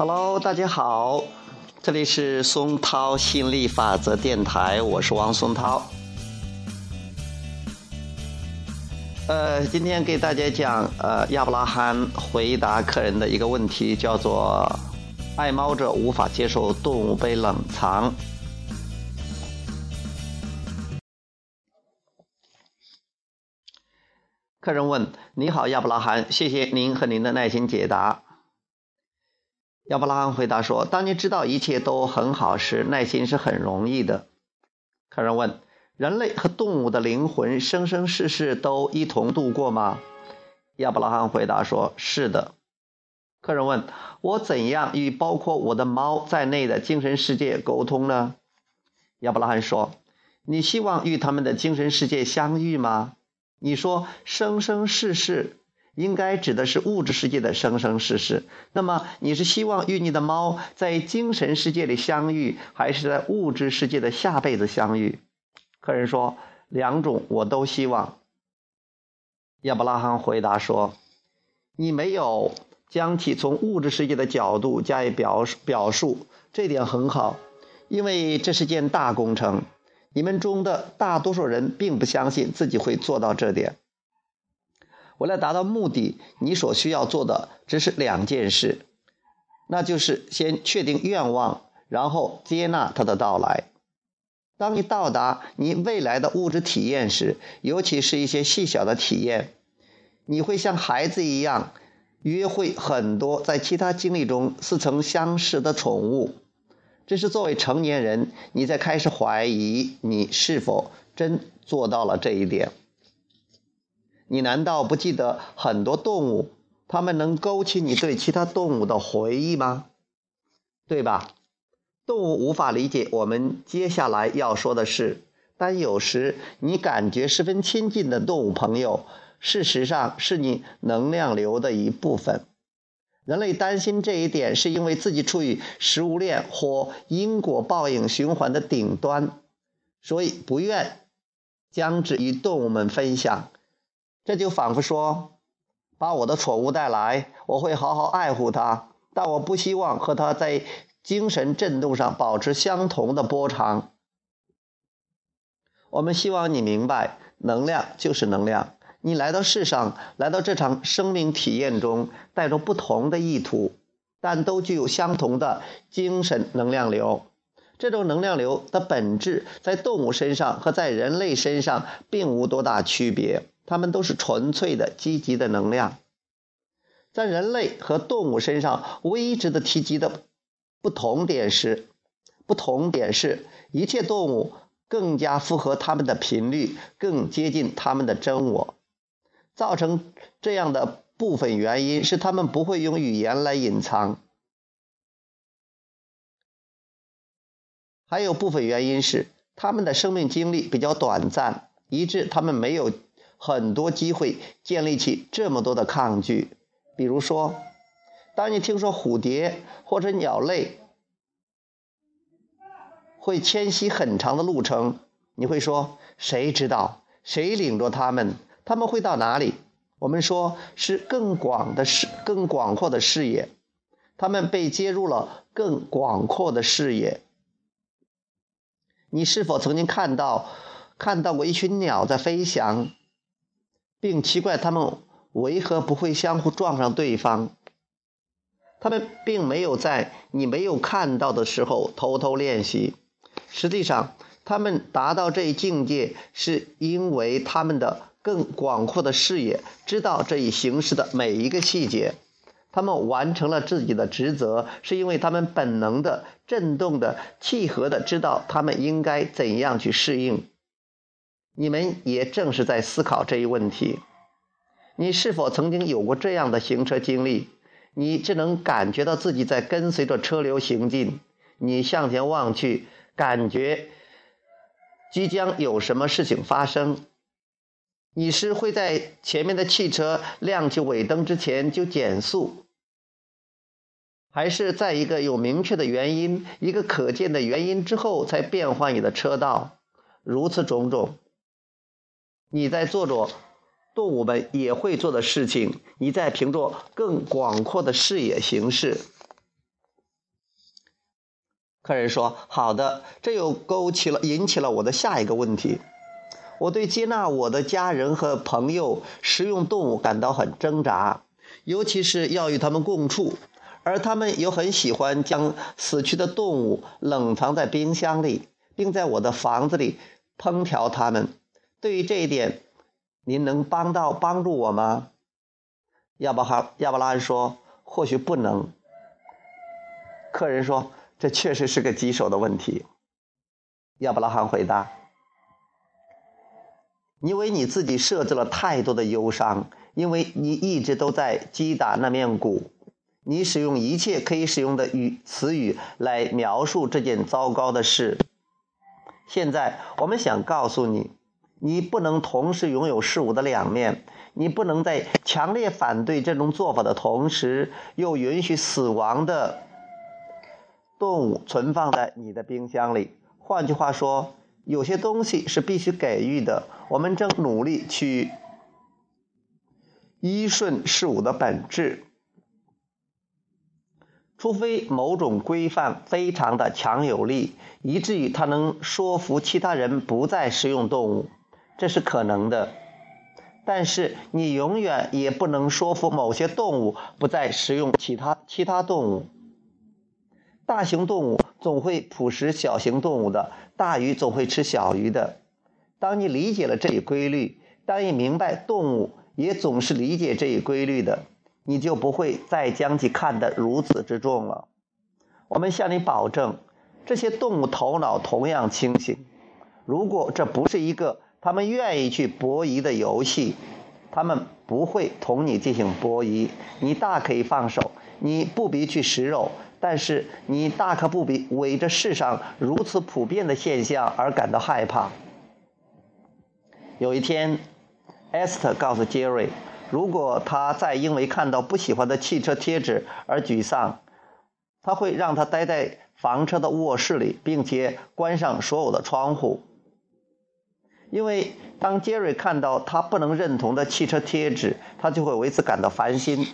Hello，大家好，这里是松涛心理法则电台，我是王松涛。呃，今天给大家讲，呃，亚伯拉罕回答客人的一个问题，叫做“爱猫者无法接受动物被冷藏”。客人问：“你好，亚伯拉罕，谢谢您和您的耐心解答。”亚伯拉罕回答说：“当你知道一切都很好时，耐心是很容易的。”客人问：“人类和动物的灵魂生生世世都一同度过吗？”亚伯拉罕回答说：“是的。”客人问：“我怎样与包括我的猫在内的精神世界沟通呢？”亚伯拉罕说：“你希望与他们的精神世界相遇吗？”你说生生世世应该指的是物质世界的生生世世，那么你是希望与你的猫在精神世界里相遇，还是在物质世界的下辈子相遇？客人说两种我都希望。亚伯拉罕回答说：“你没有将其从物质世界的角度加以表表述，这点很好，因为这是件大工程。”你们中的大多数人并不相信自己会做到这点。为了达到目的，你所需要做的只是两件事，那就是先确定愿望，然后接纳它的到来。当你到达你未来的物质体验时，尤其是一些细小的体验，你会像孩子一样约会很多在其他经历中似曾相识的宠物。这是作为成年人，你在开始怀疑你是否真做到了这一点。你难道不记得很多动物，它们能勾起你对其他动物的回忆吗？对吧？动物无法理解我们接下来要说的事，但有时你感觉十分亲近的动物朋友，事实上是你能量流的一部分。人类担心这一点，是因为自己处于食物链或因果报应循环的顶端，所以不愿将之与动物们分享。这就仿佛说：“把我的宠物带来，我会好好爱护它，但我不希望和它在精神振动上保持相同的波长。”我们希望你明白，能量就是能量。你来到世上，来到这场生命体验中，带着不同的意图，但都具有相同的精神能量流。这种能量流的本质在动物身上和在人类身上并无多大区别，它们都是纯粹的积极的能量。在人类和动物身上，唯一值得提及的不同点是，不同点是一切动物更加符合它们的频率，更接近它们的真我。造成这样的部分原因是，他们不会用语言来隐藏；还有部分原因是，他们的生命经历比较短暂，以致他们没有很多机会建立起这么多的抗拒。比如说，当你听说蝴蝶或者鸟类会迁徙很长的路程，你会说：“谁知道？谁领着他们？”他们会到哪里？我们说是更广的视、更广阔的视野。他们被接入了更广阔的视野。你是否曾经看到看到过一群鸟在飞翔，并奇怪他们为何不会相互撞上对方？他们并没有在你没有看到的时候偷偷练习。实际上，他们达到这一境界，是因为他们的。更广阔的视野，知道这一形式的每一个细节。他们完成了自己的职责，是因为他们本能的、震动的、契合的知道他们应该怎样去适应。你们也正是在思考这一问题。你是否曾经有过这样的行车经历？你只能感觉到自己在跟随着车流行进。你向前望去，感觉即将有什么事情发生。你是会在前面的汽车亮起尾灯之前就减速，还是在一个有明确的原因、一个可见的原因之后才变换你的车道？如此种种，你在做着动物们也会做的事情，你在凭着更广阔的视野行事。客人说：“好的。”这又勾起了引起了我的下一个问题。我对接纳我的家人和朋友食用动物感到很挣扎，尤其是要与他们共处，而他们又很喜欢将死去的动物冷藏在冰箱里，并在我的房子里烹调它们。对于这一点，您能帮到帮助我吗？亚伯哈亚伯拉罕说：“或许不能。”客人说：“这确实是个棘手的问题。”亚伯拉罕回答。你为你自己设置了太多的忧伤，因为你一直都在击打那面鼓。你使用一切可以使用的语词语来描述这件糟糕的事。现在，我们想告诉你，你不能同时拥有事物的两面。你不能在强烈反对这种做法的同时，又允许死亡的动物存放在你的冰箱里。换句话说。有些东西是必须给予的，我们正努力去依顺事物的本质，除非某种规范非常的强有力，以至于它能说服其他人不再食用动物，这是可能的。但是你永远也不能说服某些动物不再食用其他其他动物。大型动物总会捕食小型动物的。大鱼总会吃小鱼的。当你理解了这一规律，当你明白动物也总是理解这一规律的，你就不会再将其看得如此之重了。我们向你保证，这些动物头脑同样清醒。如果这不是一个他们愿意去博弈的游戏，他们不会同你进行博弈。你大可以放手，你不必去食肉。但是你大可不必为这世上如此普遍的现象而感到害怕。有一天，艾斯特告诉杰瑞，如果他再因为看到不喜欢的汽车贴纸而沮丧，他会让他待在房车的卧室里，并且关上所有的窗户。因为当杰瑞看到他不能认同的汽车贴纸，他就会为此感到烦心。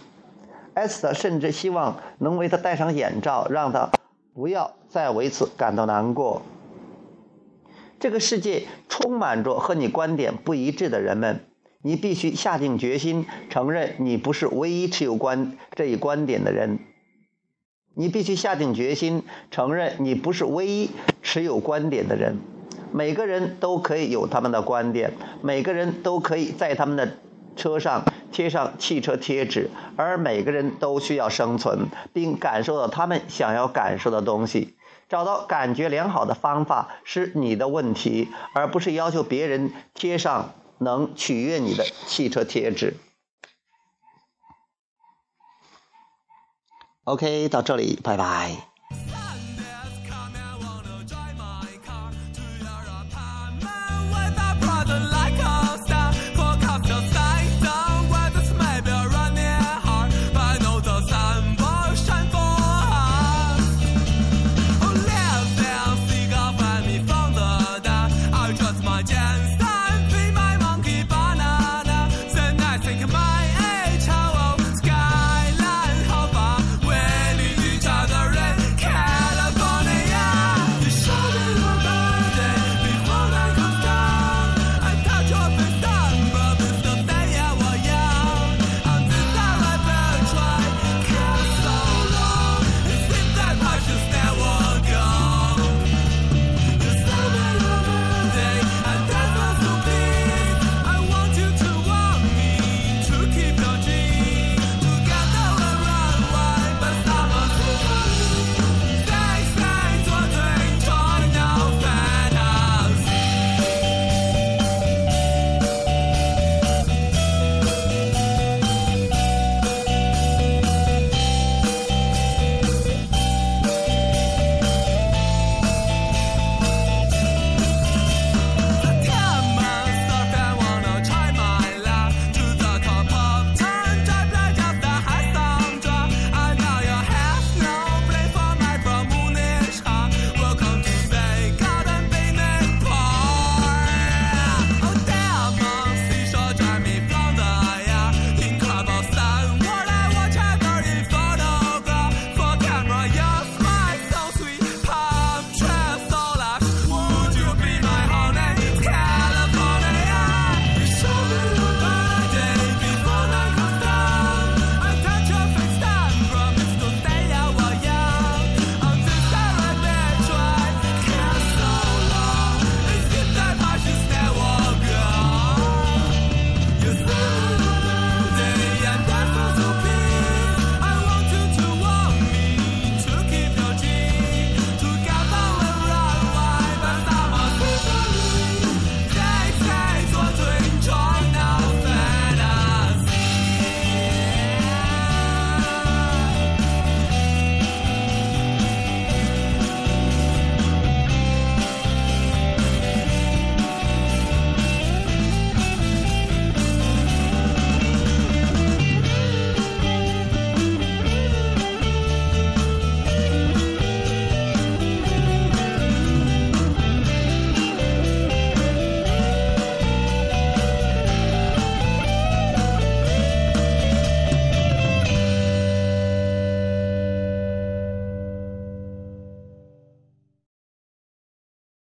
艾斯特甚至希望能为他戴上眼罩，让他不要再为此感到难过。这个世界充满着和你观点不一致的人们，你必须下定决心承认你不是唯一持有观这一观点的人。你必须下定决心承认你不是唯一持有观点的人。每个人都可以有他们的观点，每个人都可以在他们的。车上贴上汽车贴纸，而每个人都需要生存，并感受到他们想要感受的东西。找到感觉良好的方法是你的问题，而不是要求别人贴上能取悦你的汽车贴纸。OK，到这里，拜拜。